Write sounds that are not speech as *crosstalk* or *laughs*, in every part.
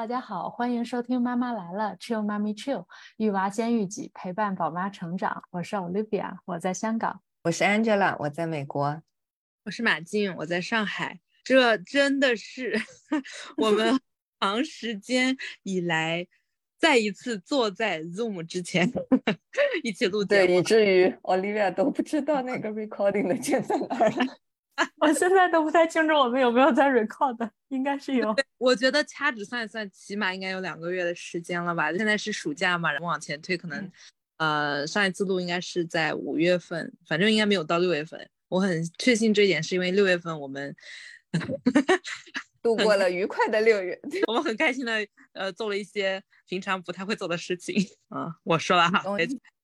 大家好，欢迎收听《妈妈来了》，Chill 妈咪 Chill，育娃先育己，陪伴宝妈成长。我是 Olivia，我在香港；我是 Angela，我在美国；我是马静，我在上海。这真的是 *laughs* 我们 *laughs* 长时间以来再一次坐在 Zoom 之前 *laughs* 一起录节目，对，以至于 Olivia 都不知道那个 recording 的键在哪儿了。我现在都不太清楚我们有没有在 record，*laughs* 应该是有。我觉得掐指算一算，起码应该有两个月的时间了吧？现在是暑假嘛，然后往前推，可能呃上一次录应该是在五月份，反正应该没有到六月份。我很确信这一点，是因为六月份我们 *laughs* 度过了愉快的六月，*laughs* 我们很开心的呃做了一些平常不太会做的事情。嗯，我说了哈，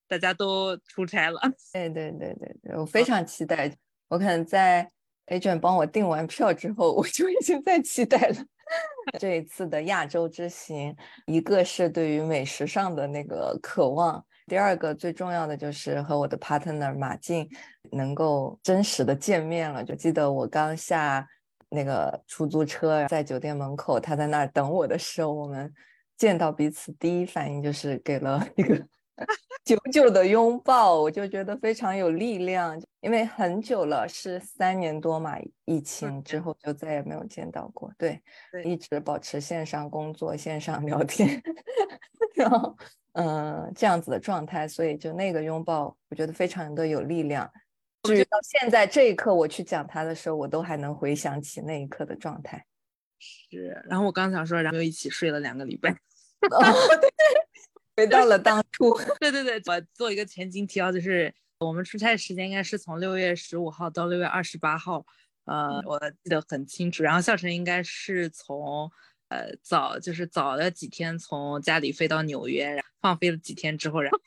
大家都出差了。对对对对对，我非常期待，我可能在。Agent 帮我订完票之后，我就已经在期待了 *laughs* 这一次的亚洲之行。一个是对于美食上的那个渴望，第二个最重要的就是和我的 partner 马静能够真实的见面了。就记得我刚下那个出租车，在酒店门口，他在那儿等我的时候，我们见到彼此第一反应就是给了一个。久久的拥抱，我就觉得非常有力量，因为很久了，是三年多嘛，疫情之后就再也没有见到过，对，一直保持线上工作、线上聊天，*laughs* 然后嗯这样子的状态，所以就那个拥抱，我觉得非常的有力量。至于到现在这一刻，我去讲他的时候，我都还能回想起那一刻的状态。是，然后我刚想说，然后又一起睡了两个礼拜。*laughs* 回到了当 *laughs* 初，对对对，我做一个前景提要，就是我们出差的时间应该是从六月十五号到六月二十八号，呃，我记得很清楚。然后孝成应该是从呃早就是早了几天从家里飞到纽约，然后放飞了几天之后，然后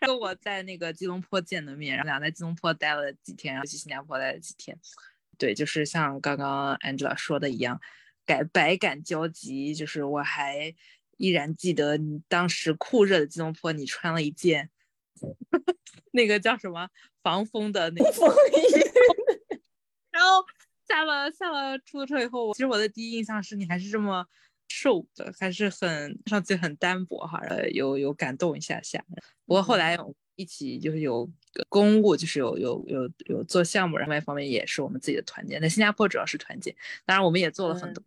然后我在那个吉隆坡见的面，然后俩在吉隆坡待了几天，然后去新加坡待了几天。对，就是像刚刚 Angela 说的一样，改百感交集，就是我还。依然记得你当时酷热的吉隆坡，你穿了一件那个叫什么防风的那风衣，*laughs* 然后下了下了出租车以后，其实我的第一印象是你还是这么瘦的，还是很上去很单薄哈，有有感动一下下。不过后来一起就是有公务，就是有有有有做项目，另外一方面也是我们自己的团建，在新加坡主要是团建，当然我们也做了很多。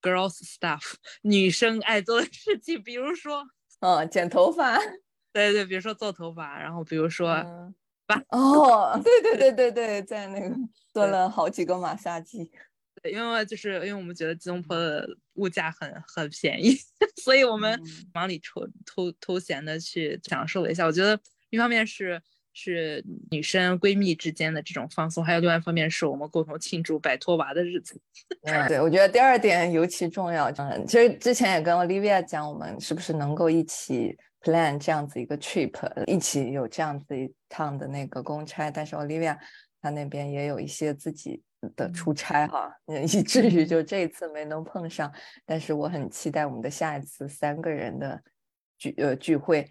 Girls stuff，*laughs* 女生爱做的事情，比如说，嗯，剪头发，*laughs* 对对，比如说做头发，然后比如说，*laughs* 把哦，对对对对对，在那个做了好几个马杀鸡，对，因为就是因为我们觉得吉隆坡的物价很很便宜，所以我们往里抽偷偷闲的去享受了一下。我觉得一方面是。是女生闺蜜之间的这种放松，还有另外一方面是我们共同庆祝摆脱娃的日子。嗯，对，我觉得第二点尤其重要。嗯，其实之前也跟 Olivia 讲，我们是不是能够一起 plan 这样子一个 trip，一起有这样子一趟的那个公差。但是 Olivia 她那边也有一些自己的出差哈，以至于就这一次没能碰上。但是我很期待我们的下一次三个人的聚呃聚会。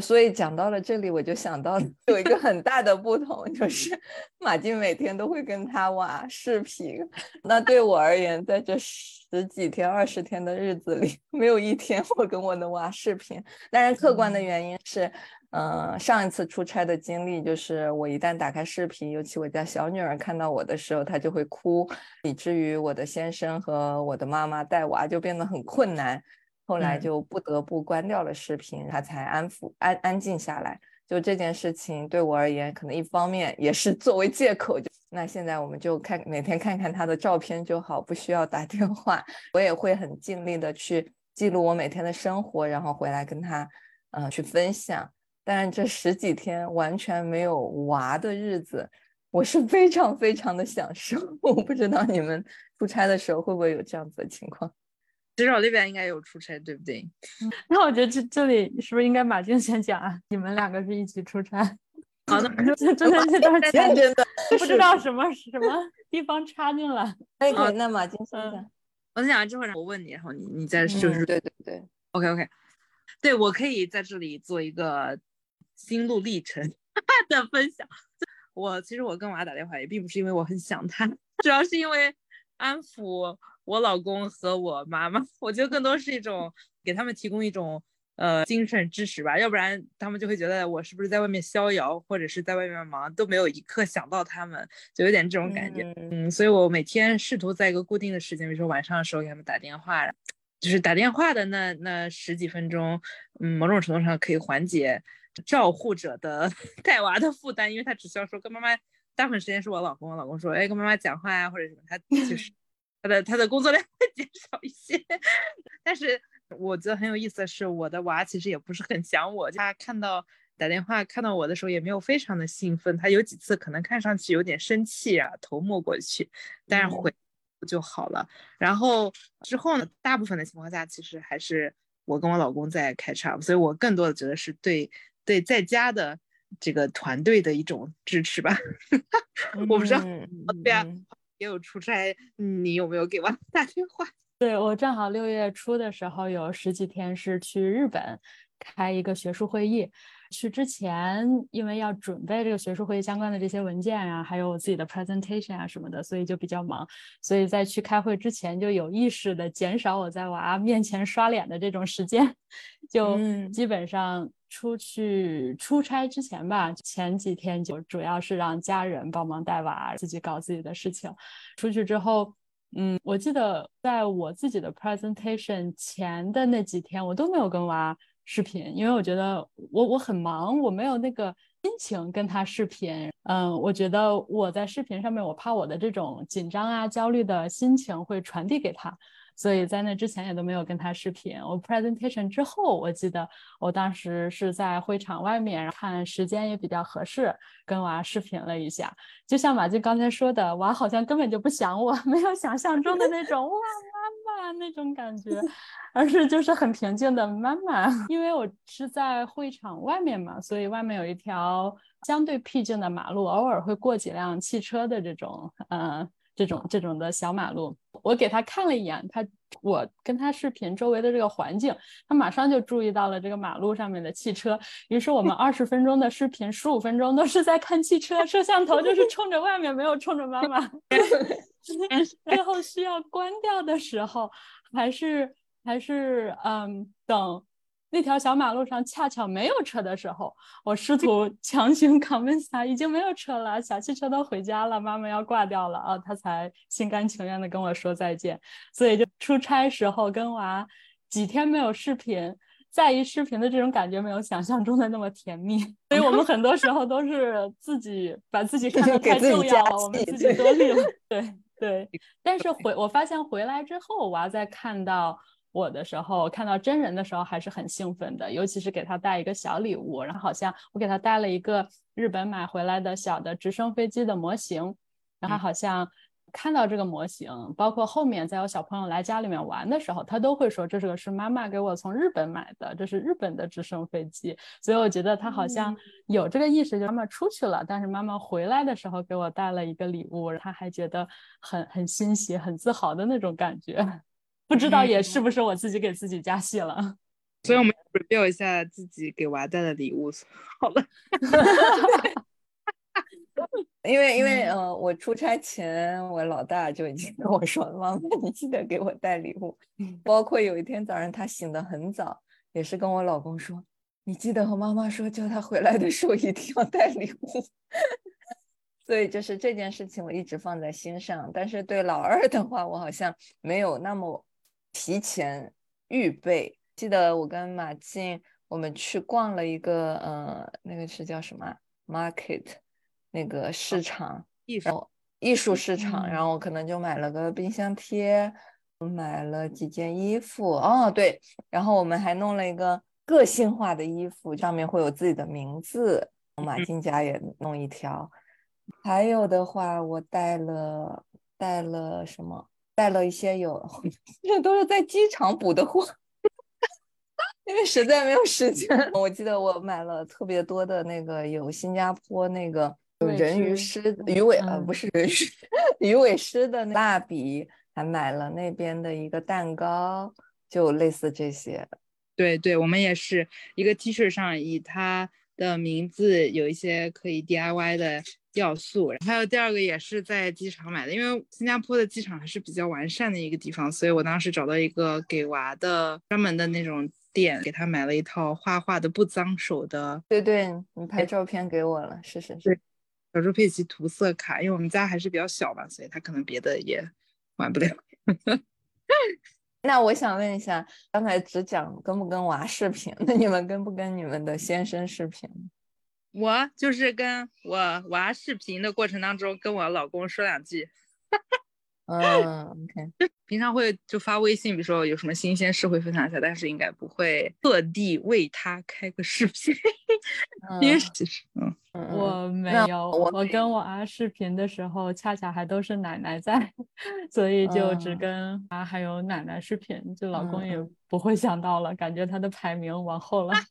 所以讲到了这里，我就想到有一个很大的不同，*laughs* 就是马静每天都会跟他娃视频。那对我而言，在这十几天、二十天的日子里，没有一天我跟我的娃视频。当然，客观的原因是，嗯，上一次出差的经历就是，我一旦打开视频，尤其我家小女儿看到我的时候，她就会哭，以至于我的先生和我的妈妈带娃就变得很困难。后来就不得不关掉了视频，他才安抚安安静下来。就这件事情对我而言，可能一方面也是作为借口。就那现在我们就看每天看看他的照片就好，不需要打电话。我也会很尽力的去记录我每天的生活，然后回来跟他嗯去分享。但是这十几天完全没有娃的日子，我是非常非常的享受。*laughs* 我不知道你们出差的时候会不会有这样子的情况。至少那边应该有出差，对不对？*laughs* 那我觉得这这里是不是应该马静先讲啊？*laughs* 你们两个是一起出差，好的，真的这段时间真的不知道什么什么地方插进来。可以，那马静先讲。我讲完之后，我问你，然后你你再就是对对对，OK OK，对我可以在这里做一个心路历程 *laughs* 的分享。我其实我跟娃打电话也并不是因为我很想他，主要是因为安抚。我老公和我妈妈，我觉得更多是一种给他们提供一种呃精神支持吧，要不然他们就会觉得我是不是在外面逍遥，或者是在外面忙，都没有一刻想到他们，就有点这种感觉。嗯，所以我每天试图在一个固定的时间，比如说晚上的时候给他们打电话，就是打电话的那那十几分钟，嗯，某种程度上可以缓解照护者的 *laughs* 带娃的负担，因为他只需要说跟妈妈。大部分时间是我老公，我老公说，哎，跟妈妈讲话呀，或者什么，他就是他的他的工作量会减少一些。但是我觉得很有意思的是，我的娃其实也不是很想我，他看到打电话看到我的时候也没有非常的兴奋，他有几次可能看上去有点生气啊，头没过去，但是回就好了。然后之后呢，大部分的情况下其实还是我跟我老公在开叉，所以我更多的觉得是对对在家的。这个团队的一种支持吧，*laughs* 我不知道，*laughs* 对啊，也有出差，你有没有给娃打电话？*laughs* 对我正好六月初的时候有十几天是去日本开一个学术会议。去之前，因为要准备这个学术会议相关的这些文件啊，还有我自己的 presentation 啊什么的，所以就比较忙。所以在去开会之前，就有意识的减少我在娃面前刷脸的这种时间，*laughs* 就基本上出去出差之前吧，前几天就主要是让家人帮忙带娃，自己搞自己的事情。出去之后，嗯，我记得在我自己的 presentation 前的那几天，我都没有跟娃。视频，因为我觉得我我很忙，我没有那个心情跟他视频。嗯，我觉得我在视频上面，我怕我的这种紧张啊、焦虑的心情会传递给他。所以在那之前也都没有跟他视频。我 presentation 之后，我记得我当时是在会场外面看时间也比较合适，跟娃视频了一下。就像马俊刚才说的，娃好像根本就不想我，*laughs* 没有想象中的那种哇妈妈那种感觉，*laughs* 而是就是很平静的妈妈。*laughs* 因为我是在会场外面嘛，所以外面有一条相对僻静的马路，偶尔会过几辆汽车的这种，嗯。这种这种的小马路，我给他看了一眼，他我跟他视频周围的这个环境，他马上就注意到了这个马路上面的汽车。于是我们二十分钟的视频，十五分钟都是在看汽车，摄像头就是冲着外面，没有冲着妈妈。*laughs* 最后需要关掉的时候，还是还是嗯等。那条小马路上恰巧没有车的时候，我试图强行 *laughs* convince 他已经没有车了，小汽车都回家了，妈妈要挂掉了啊，他才心甘情愿的跟我说再见。所以就出差时候跟娃几天没有视频，在意视频的这种感觉没有想象中的那么甜蜜。所以我们很多时候都是自己把自己看得 *laughs* 太重要了，我们自己多虑了。*laughs* 对对，但是回我发现回来之后，娃在看到。我的时候看到真人的时候还是很兴奋的，尤其是给他带一个小礼物，然后好像我给他带了一个日本买回来的小的直升飞机的模型，然后好像看到这个模型，包括后面在有小朋友来家里面玩的时候，他都会说这是个是妈妈给我从日本买的，这是日本的直升飞机，所以我觉得他好像有这个意识，就妈妈出去了，但是妈妈回来的时候给我带了一个礼物，他还觉得很很欣喜、很自豪的那种感觉。不知道也是不是我自己给自己加戏了，*laughs* 所以我们 review 一下自己给娃带的礼物。好了，*laughs* 因为因为呃，我出差前我老大就已经跟我说，妈妈你记得给我带礼物。*laughs* 包括有一天早上他醒得很早，也是跟我老公说，你记得和妈妈说，叫他回来的时候一定要带礼物。所以就是这件事情我一直放在心上，但是对老二的话，我好像没有那么。提前预备，记得我跟马静我们去逛了一个，呃，那个是叫什么 market，那个市场，艺术艺术市场，然后我可能就买了个冰箱贴，买了几件衣服，哦对，然后我们还弄了一个个性化的衣服，上面会有自己的名字，马静家也弄一条，还有的话我带了带了什么？带了一些有，*laughs* 这都是在机场补的货，*laughs* 因为实在没有时间。我记得我买了特别多的那个有新加坡那个人鱼狮鱼尾呃不是人鱼 *laughs* 鱼尾狮的蜡笔，还买了那边的一个蛋糕，就类似这些。对对，我们也是一个 T 恤上以它的名字有一些可以 DIY 的要素，还有第二个也是在机场买的，因为新加坡的机场还是比较完善的一个地方，所以我当时找到一个给娃的专门的那种店，给他买了一套画画的不脏手的。对对，你拍照片给我了，是是是。小猪佩奇涂色卡，因为我们家还是比较小嘛，所以他可能别的也玩不了。*laughs* 那我想问一下，刚才只讲跟不跟娃视频，那你们跟不跟你们的先生视频？我就是跟我娃视频的过程当中，跟我老公说两句。*laughs* 嗯，OK，平常会就发微信，比如说有什么新鲜事会分享一下，但是应该不会特地为他开个视频。因为其实，嗯，我没有，我跟我啊视频的时候，恰恰还都是奶奶在，*laughs* 所以就只跟啊还有奶奶视频，就老公也不会想到了，感觉他的排名往后了。*laughs*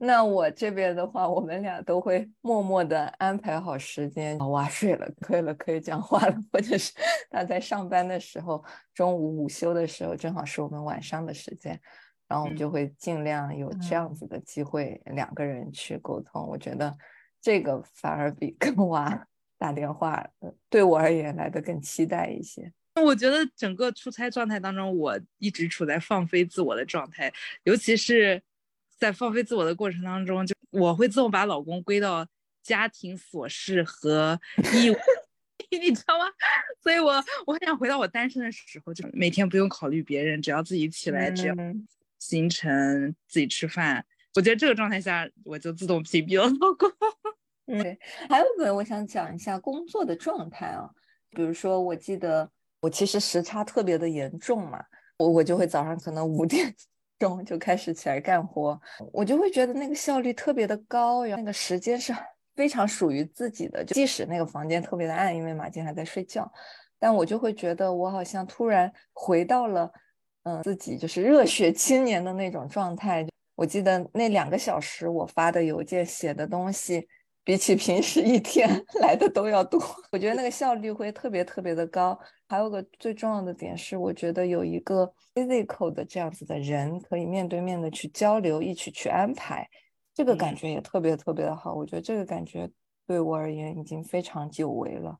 那我这边的话，我们俩都会默默的安排好时间，娃睡了，可以了，可以讲话了，或者是他在上班的时候，中午午休的时候，正好是我们晚上的时间，然后我们就会尽量有这样子的机会，两个人去沟通。我觉得这个反而比 *laughs* 跟娃打电话，对我而言来的更期待一些。我觉得整个出差状态当中，我一直处在放飞自我的状态，尤其是。在放飞自我的过程当中，就我会自动把老公归到家庭琐事和义务，*laughs* 你知道吗？所以我我很想回到我单身的时候，就每天不用考虑别人，只要自己起来，只要行程自己吃饭。我觉得这个状态下，我就自动屏蔽了老公。*laughs* 对，还有个我想讲一下工作的状态啊，比如说我记得我其实时差特别的严重嘛，我我就会早上可能五点。钟就开始起来干活，我就会觉得那个效率特别的高，然后那个时间是非常属于自己的。即使那个房间特别的暗，因为马金还在睡觉，但我就会觉得我好像突然回到了，嗯，自己就是热血青年的那种状态。我记得那两个小时我发的邮件、写的东西。比起平时一天 *laughs* 来的都要多，*laughs* 我觉得那个效率会特别特别的高。还有个最重要的点是，我觉得有一个 physical 的这样子的人，可以面对面的去交流，一起去安排，这个感觉也特别特别的好。我觉得这个感觉对我而言已经非常久违了，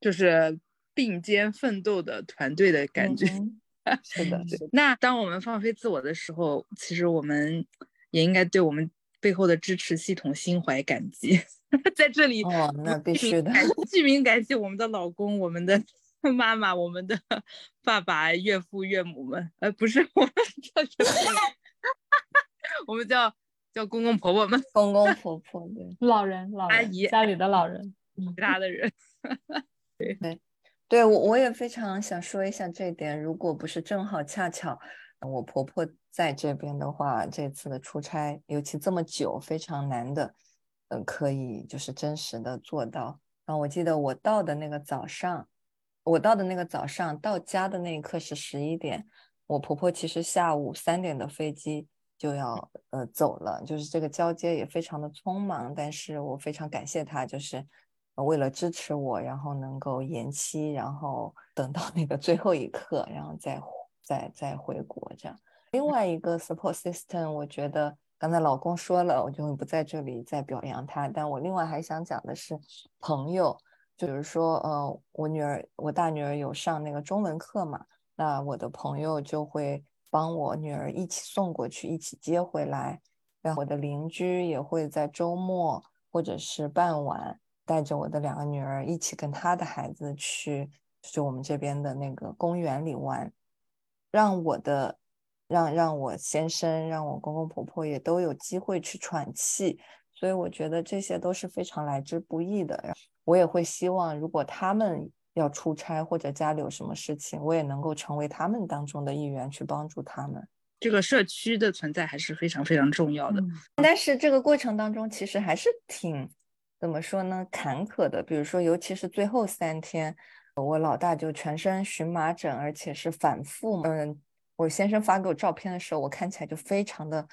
就是并肩奋斗的团队的感觉。*laughs* 是的，那当我们放飞自我的时候，其实我们也应该对我们。背后的支持系统心怀感激，*laughs* 在这里哦，那必须的，*laughs* 居民感谢我们的老公、我们的妈妈、我们的爸爸、岳父岳母们，呃，不是我们叫什么？我们叫叫公公婆婆们，公公。婆婆对，老人、老阿姨、家里的老人、其他的人，对。对对，我我也非常想说一下这一点，如果不是正好恰巧。我婆婆在这边的话，这次的出差，尤其这么久，非常难的，嗯，可以就是真实的做到。然后我记得我到的那个早上，我到的那个早上到家的那一刻是十一点，我婆婆其实下午三点的飞机就要呃走了，就是这个交接也非常的匆忙，但是我非常感谢她，就是为了支持我，然后能够延期，然后 *laughs* 等到那个最后一刻，然后再。再再回国这样，另外一个 support system，我觉得刚才老公说了，我就不在这里再表扬他。但我另外还想讲的是朋友，就比如说，呃，我女儿，我大女儿有上那个中文课嘛，那我的朋友就会帮我女儿一起送过去，一起接回来。然后我的邻居也会在周末或者是傍晚带着我的两个女儿一起跟她的孩子去，就我们这边的那个公园里玩。让我的，让让我先生，让我公公婆婆也都有机会去喘气，所以我觉得这些都是非常来之不易的。我也会希望，如果他们要出差或者家里有什么事情，我也能够成为他们当中的一员，去帮助他们。这个社区的存在还是非常非常重要的。但是这个过程当中，其实还是挺怎么说呢，坎坷的。比如说，尤其是最后三天。我老大就全身荨麻疹，而且是反复。嗯，我先生发给我照片的时候，我看起来就非常的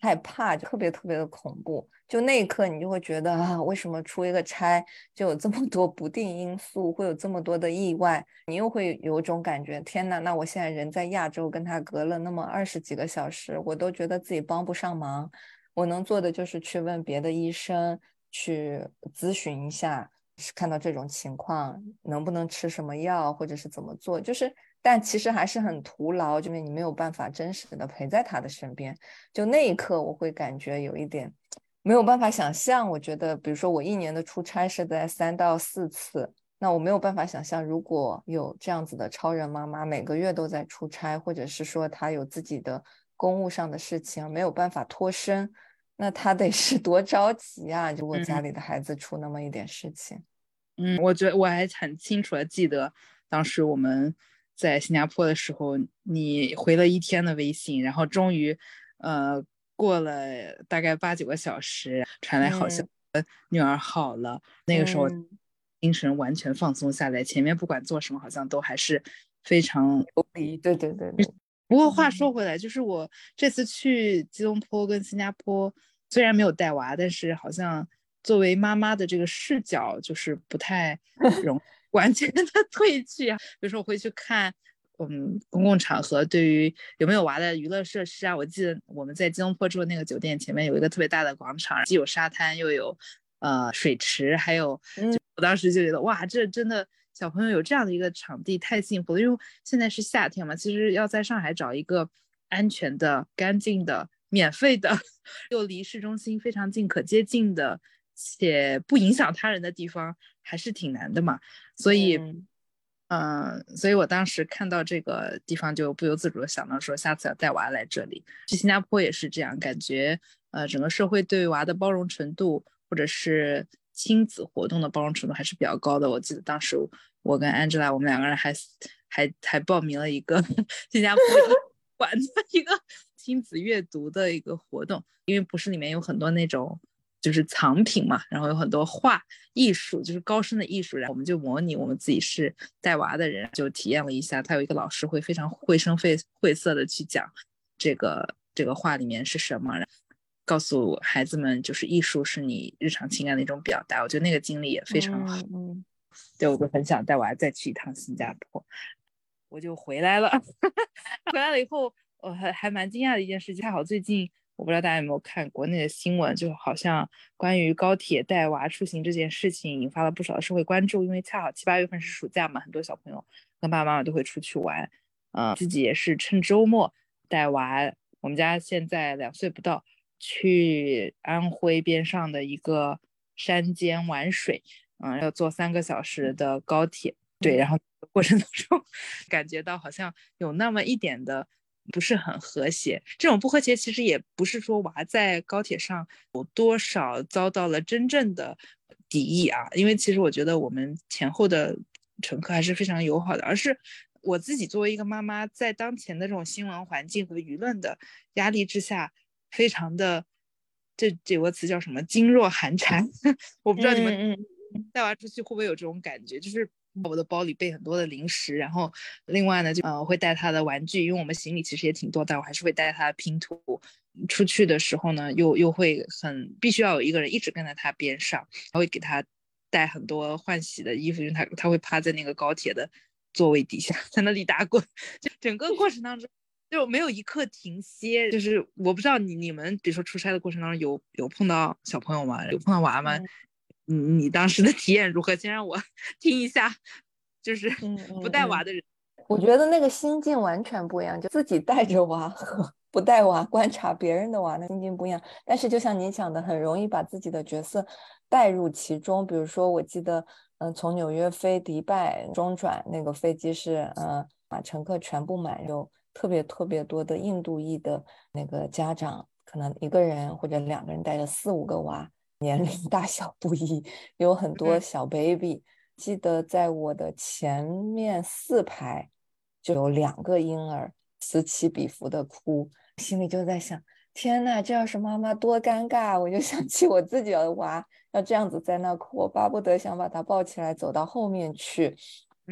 害怕，就特别特别的恐怖。就那一刻，你就会觉得啊，为什么出一个差就有这么多不定因素，会有这么多的意外？你又会有种感觉，天呐，那我现在人在亚洲，跟他隔了那么二十几个小时，我都觉得自己帮不上忙。我能做的就是去问别的医生，去咨询一下，是看到这种情况能不能吃什么药，或者是怎么做，就是。但其实还是很徒劳，就是你没有办法真实的陪在他的身边。就那一刻，我会感觉有一点没有办法想象。我觉得，比如说我一年的出差是在三到四次，那我没有办法想象，如果有这样子的超人妈妈，每个月都在出差，或者是说她有自己的公务上的事情，没有办法脱身，那他得是多着急啊！如果家里的孩子出那么一点事情，嗯，我觉得我还很清楚的记得当时我们。在新加坡的时候，你回了一天的微信，然后终于，呃，过了大概八九个小时，传来好消息，女儿好了。那个时候，精神完全放松下来，前面不管做什么，好像都还是非常无力。对对对对。不过话说回来，就是我这次去吉隆坡跟新加坡，虽然没有带娃，但是好像作为妈妈的这个视角，就是不太 *laughs* 容。完全的 *laughs* 褪去啊！比如说我会去看，嗯，公共场合对于有没有娃的娱乐设施啊。我记得我们在吉隆坡住的那个酒店前面有一个特别大的广场，既有沙滩又有呃水池，还有，我当时就觉得哇，这真的小朋友有这样的一个场地太幸福了。因为现在是夏天嘛，其实要在上海找一个安全的、干净的、免费的，又离市中心非常近、可接近的。且不影响他人的地方还是挺难的嘛，所以，嗯，所以我当时看到这个地方就不由自主的想到说，下次要带娃来这里。去新加坡也是这样，感觉呃，整个社会对娃的包容程度，或者是亲子活动的包容程度还是比较高的。我记得当时我跟 Angela 我们两个人还还还报名了一个 *laughs* 新加坡馆的 *laughs* 一个亲子阅读的一个活动，因为不是里面有很多那种。就是藏品嘛，然后有很多画艺术，就是高深的艺术。然后我们就模拟我们自己是带娃的人，就体验了一下。他有一个老师会非常绘声绘绘色的去讲这个这个画里面是什么，告诉孩子们就是艺术是你日常情感的一种表达。我觉得那个经历也非常好。嗯，对，我就很想带娃再去一趟新加坡。我就回来了，*laughs* 回来了以后，我还还蛮惊讶的一件事情，恰好最近。我不知道大家有没有看国内的新闻，就好像关于高铁带娃出行这件事情，引发了不少的社会关注。因为恰好七八月份是暑假嘛，很多小朋友跟爸爸妈妈都会出去玩，嗯，自己也是趁周末带娃。我们家现在两岁不到，去安徽边上的一个山间玩水，嗯，要坐三个小时的高铁，对，然后过程当中感觉到好像有那么一点的。不是很和谐，这种不和谐其实也不是说娃在高铁上有多少遭到了真正的敌意啊，因为其实我觉得我们前后的乘客还是非常友好的，而是我自己作为一个妈妈，在当前的这种新闻环境和舆论的压力之下，非常的这这有个词叫什么“噤若寒蝉”，*laughs* 我不知道你们带娃出去会不会有这种感觉，就是。我的包里备很多的零食，然后另外呢，就呃会带他的玩具，因为我们行李其实也挺多，但我还是会带他的拼图。出去的时候呢，又又会很必须要有一个人一直跟在他边上，还会给他带很多换洗的衣服，因为他他会趴在那个高铁的座位底下，在那里打滚，*laughs* 就整个过程当中就没有一刻停歇。就是我不知道你你们比如说出差的过程当中有有碰到小朋友吗？有碰到娃吗？*laughs* 你你当时的体验如何？先让我 *laughs* 听一下，就是 *laughs* 不带娃的人，我觉得那个心境完全不一样，就自己带着娃和不带娃观察别人的娃，那心境不一样。但是就像你讲的，很容易把自己的角色带入其中。比如说，我记得，嗯，从纽约飞迪拜中转那个飞机是，嗯，把乘客全部满，有特别特别多的印度裔的那个家长，可能一个人或者两个人带着四五个娃。年龄大小不一，有很多小 baby。记得在我的前面四排就有两个婴儿此起彼伏的哭，心里就在想：天呐，这要是妈妈多尴尬！我就想起我自己的娃要这样子在那哭，我巴不得想把他抱起来走到后面去。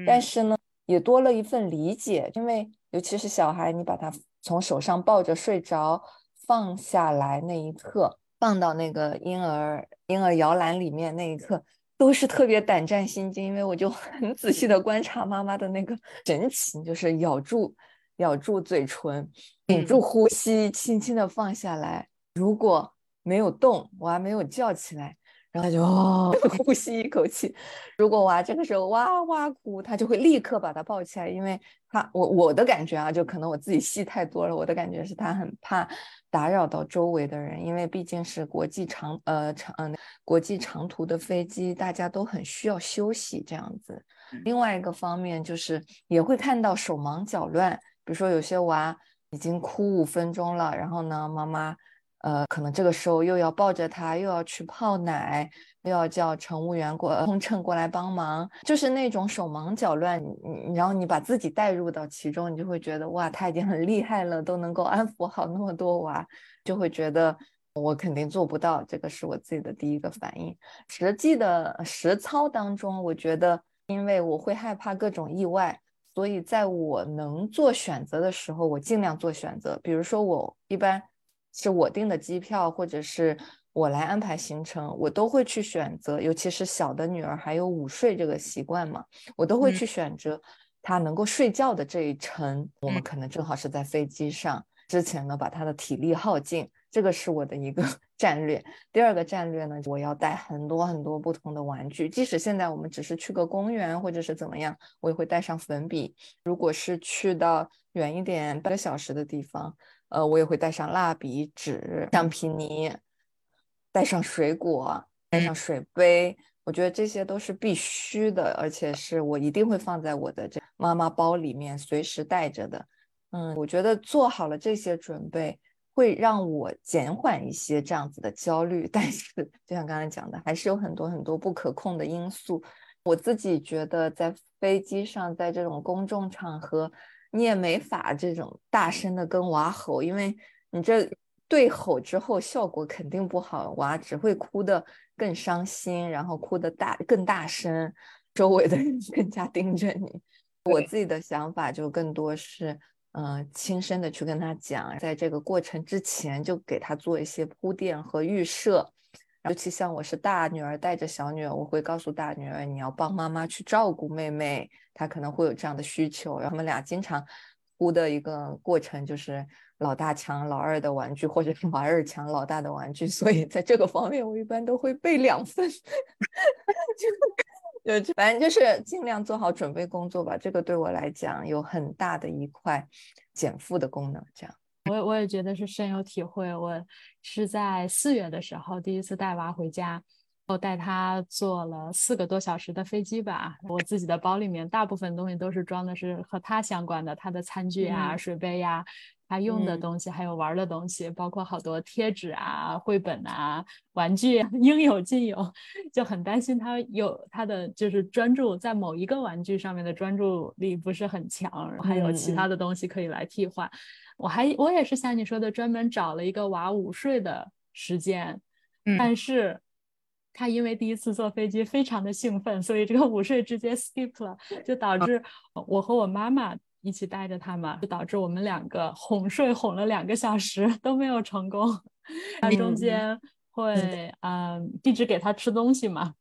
但是呢，也多了一份理解，因为尤其是小孩，你把他从手上抱着睡着。放下来那一刻，放到那个婴儿婴儿摇篮里面那一刻，都是特别胆战心惊，因为我就 *laughs* 很仔细的观察妈妈的那个神情，就是咬住咬住嘴唇，屏住呼吸，轻轻的放下来。如果没有动，我还没有叫起来。然后他就哦，*laughs* 呼吸一口气。如果娃这个时候哇哇哭，他就会立刻把他抱起来，因为他我我的感觉啊，就可能我自己戏太多了。我的感觉是他很怕打扰到周围的人，因为毕竟是国际长呃长嗯国际长途的飞机，大家都很需要休息这样子。另外一个方面就是也会看到手忙脚乱，比如说有些娃已经哭五分钟了，然后呢妈妈。呃，可能这个时候又要抱着他，又要去泡奶，又要叫乘务员过 *laughs* 空乘过来帮忙，就是那种手忙脚乱。你然后你把自己带入到其中，你就会觉得哇，他已经很厉害了，都能够安抚好那么多娃，就会觉得我肯定做不到。这个是我自己的第一个反应。实际的实操当中，我觉得因为我会害怕各种意外，所以在我能做选择的时候，我尽量做选择。比如说我一般。是我订的机票，或者是我来安排行程，我都会去选择。尤其是小的女儿还有午睡这个习惯嘛，我都会去选择她能够睡觉的这一程。我们可能正好是在飞机上之前呢，把她的体力耗尽，这个是我的一个 *laughs* 战略。第二个战略呢，我要带很多很多不同的玩具，即使现在我们只是去个公园或者是怎么样，我也会带上粉笔。如果是去到远一点半个小时的地方。呃，我也会带上蜡笔、纸、橡皮泥，带上水果，带上水杯。我觉得这些都是必须的，而且是我一定会放在我的这妈妈包里面，随时带着的。嗯，我觉得做好了这些准备，会让我减缓一些这样子的焦虑。*laughs* 但是，就像刚才讲的，还是有很多很多不可控的因素。我自己觉得，在飞机上，在这种公众场合。你也没法这种大声的跟娃吼，因为你这对吼之后效果肯定不好，娃只会哭的更伤心，然后哭的大更大声，周围的人 *laughs* 更加盯着你。我自己的想法就更多是，嗯，轻声的去跟他讲，在这个过程之前就给他做一些铺垫和预设。尤其像我是大女儿带着小女儿，我会告诉大女儿，你要帮妈妈去照顾妹妹，她可能会有这样的需求。然后他们俩经常哭的一个过程就是老大抢老二的玩具，或者是老二抢老大的玩具。所以在这个方面，我一般都会备两份，*laughs* 就就反正就是尽量做好准备工作吧。这个对我来讲有很大的一块减负的功能，这样。我我也觉得是深有体会。我是在四月的时候第一次带娃回家，我带他坐了四个多小时的飞机吧。我自己的包里面大部分东西都是装的是和他相关的，他的餐具啊、水杯呀、他用的东西，还有玩的东西，包括好多贴纸啊、绘本啊、玩具，*laughs* 应有尽有。就很担心他有他的就是专注在某一个玩具上面的专注力不是很强，还有其他的东西可以来替换。我还我也是像你说的，专门找了一个娃午睡的时间，但是他因为第一次坐飞机非常的兴奋，所以这个午睡直接 skip 了，就导致我和我妈妈一起带着他嘛，就导致我们两个哄睡哄了两个小时都没有成功，他中间会嗯一直给他吃东西嘛。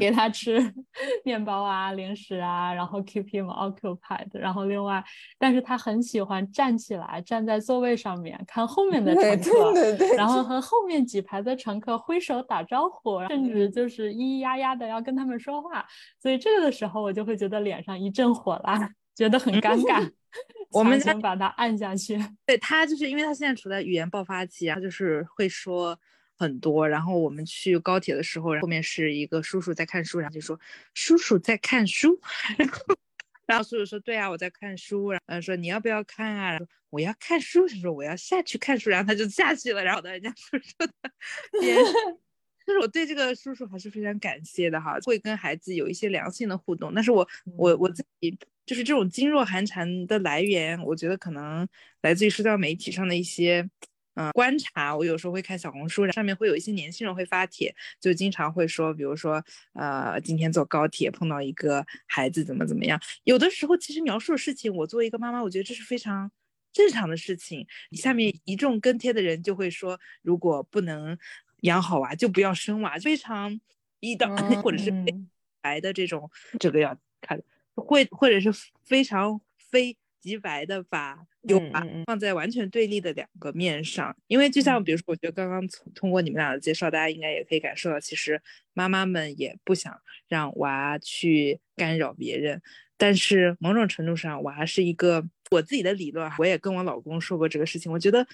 给他吃 *laughs* 面包啊、零食啊，然后 keep him occupied。然后另外，但是他很喜欢站起来，站在座位上面看后面的乘客，对对对然后 *laughs* 和后面几排的乘客挥手打招呼，甚至就是咿咿呀呀的要跟他们说话。所以这个的时候，我就会觉得脸上一阵火辣，觉得很尴尬。*laughs* 我们先把他按下去。对他，就是因为他现在处在语言爆发期，他就是会说。很多，然后我们去高铁的时候，后面是一个叔叔在看书，然后就说叔叔在看书，*laughs* 然后然后叔叔说对啊，我在看书，然后说你要不要看啊？我要看书，他说我要下去看书，然后他就下去了，然后到人家叔叔的 *laughs* 边，就是我对这个叔叔还是非常感谢的哈，会跟孩子有一些良性的互动，但是我我我自己就是这种噤若寒蝉的来源，我觉得可能来自于社交媒体上的一些。嗯，观察我有时候会看小红书，上面会有一些年轻人会发帖，就经常会说，比如说，呃，今天坐高铁碰到一个孩子怎么怎么样。有的时候其实描述的事情，我作为一个妈妈，我觉得这是非常正常的事情。下面一众跟帖的人就会说，如果不能养好娃，就不要生娃，非常一刀 *laughs* 或者是白的这种，这个要看，会或者是非常非。极白的把有把放在完全对立的两个面上，因为就像比如说，我觉得刚刚从通过你们俩的介绍，大家应该也可以感受到，其实妈妈们也不想让娃去干扰别人，但是某种程度上，娃是一个我自己的理论，我也跟我老公说过这个事情，我觉得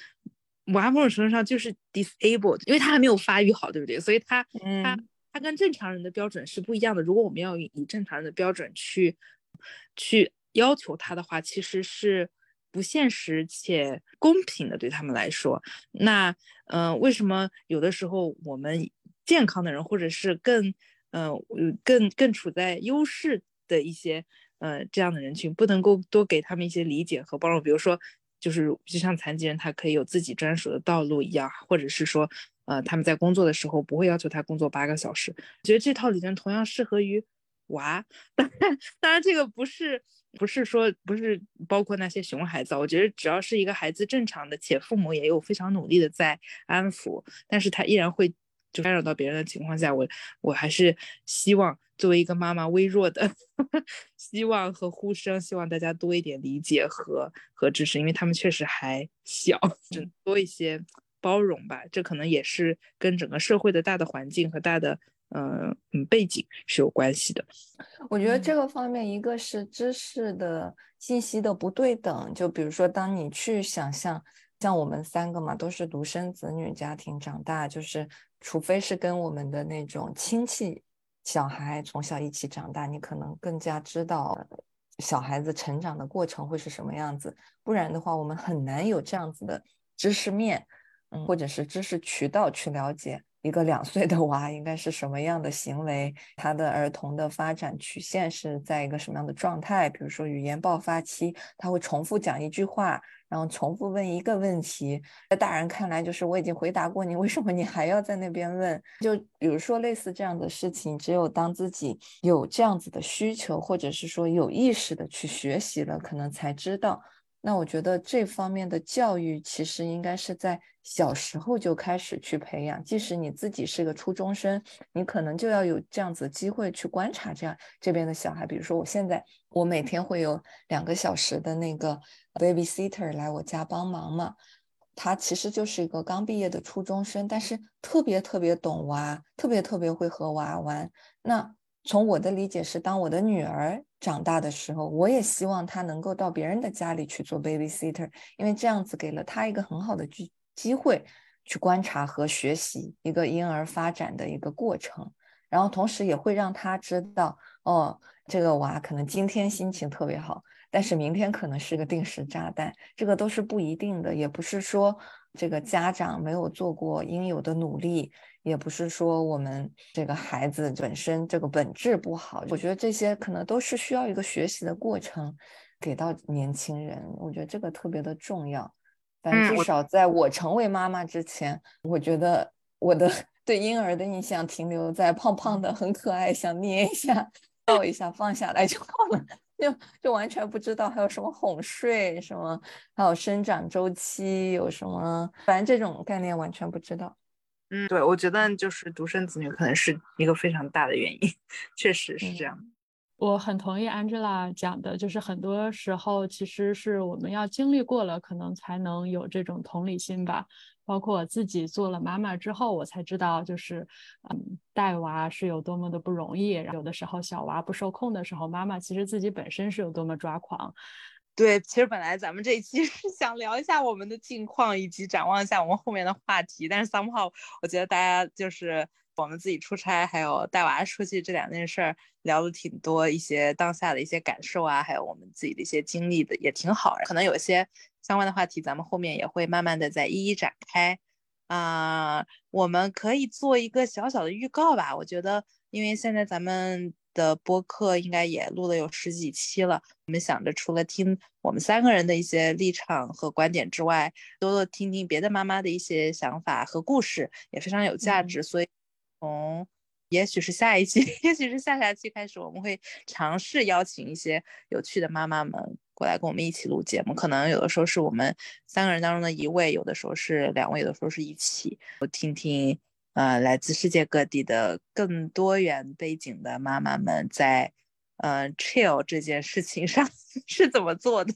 娃某种程度上就是 disabled，因为他还没有发育好，对不对？所以他他他跟正常人的标准是不一样的。如果我们要以正常人的标准去去。要求他的话，其实是不现实且公平的，对他们来说。那，嗯，为什么有的时候我们健康的人，或者是更，嗯，更更处在优势的一些，呃，这样的人群，不能够多给他们一些理解和包容？比如说，就是就像残疾人，他可以有自己专属的道路一样，或者是说，呃，他们在工作的时候不会要求他工作八个小时。觉得这套理论同样适合于娃，*laughs* 当然，当然这个不是。不是说不是包括那些熊孩子，我觉得只要是一个孩子正常的，且父母也有非常努力的在安抚，但是他依然会就干扰到别人的情况下，我我还是希望作为一个妈妈微弱的 *laughs* 希望和呼声，希望大家多一点理解和和支持，因为他们确实还小，只多一些包容吧，这可能也是跟整个社会的大的环境和大的。嗯嗯，背景是有关系的。我觉得这个方面，一个是知识的信息的不对等。就比如说，当你去想象，像我们三个嘛，都是独生子女家庭长大，就是除非是跟我们的那种亲戚小孩从小一起长大，你可能更加知道小孩子成长的过程会是什么样子。不然的话，我们很难有这样子的知识面，嗯，或者是知识渠道去了解。一个两岁的娃应该是什么样的行为？他的儿童的发展曲线是在一个什么样的状态？比如说语言爆发期，他会重复讲一句话，然后重复问一个问题，在大人看来就是我已经回答过你，为什么你还要在那边问？就比如说类似这样的事情，只有当自己有这样子的需求，或者是说有意识的去学习了，可能才知道。那我觉得这方面的教育其实应该是在小时候就开始去培养。即使你自己是个初中生，你可能就要有这样子机会去观察这样这边的小孩。比如说，我现在我每天会有两个小时的那个 babysitter 来我家帮忙嘛，他其实就是一个刚毕业的初中生，但是特别特别懂娃，特别特别会和娃玩。那从我的理解是，当我的女儿长大的时候，我也希望她能够到别人的家里去做 babysitter，因为这样子给了她一个很好的机机会去观察和学习一个婴儿发展的一个过程，然后同时也会让她知道，哦，这个娃可能今天心情特别好，但是明天可能是个定时炸弹，这个都是不一定的，也不是说这个家长没有做过应有的努力。也不是说我们这个孩子本身这个本质不好，我觉得这些可能都是需要一个学习的过程，给到年轻人，我觉得这个特别的重要。反正至少在我成为妈妈之前，我觉得我的对婴儿的印象停留在胖胖的、很可爱，想捏一下、抱一下、放下来就好了，*laughs* 就就完全不知道还有什么哄睡，什么还有生长周期，有什么，反正这种概念完全不知道。嗯，对，我觉得就是独生子女可能是一个非常大的原因，*laughs* 确实是这样。我很同意 Angela 讲的，就是很多时候其实是我们要经历过了，可能才能有这种同理心吧。包括我自己做了妈妈之后，我才知道，就是嗯，带娃是有多么的不容易。然后有的时候小娃不受控的时候，妈妈其实自己本身是有多么抓狂。对，其实本来咱们这一期 *laughs* 是想聊一下我们的近况，以及展望一下我们后面的话题。但是 somehow 我觉得大家就是我们自己出差，还有带娃出去这两件事儿，聊的挺多，一些当下的一些感受啊，还有我们自己的一些经历的也挺好。可能有些相关的话题，咱们后面也会慢慢的再一一展开。啊，我们可以做一个小小的预告吧。我觉得，因为现在咱们。的播客应该也录了有十几期了。我们想着除了听我们三个人的一些立场和观点之外，多多听听别的妈妈的一些想法和故事，也非常有价值。所以从也许是下一期，*laughs* 也许是下下期开始，我们会尝试邀请一些有趣的妈妈们过来跟我们一起录节目。可能有的时候是我们三个人当中的一位，有的时候是两位，有的时候是一起，我听听呃来自世界各地的更多元背景的妈妈们在呃 chill 这件事情上 *laughs* 是怎么做的。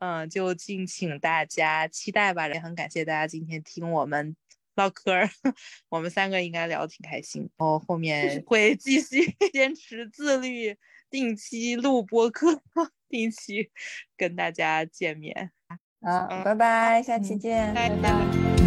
嗯，*laughs* 就敬请大家期待吧。也很感谢大家今天听我们。唠嗑儿，*laughs* 我们三个应该聊得挺开心。然后后面会继续坚持自律，定期录播客，定期跟大家见面。好，拜拜，下期见，拜拜。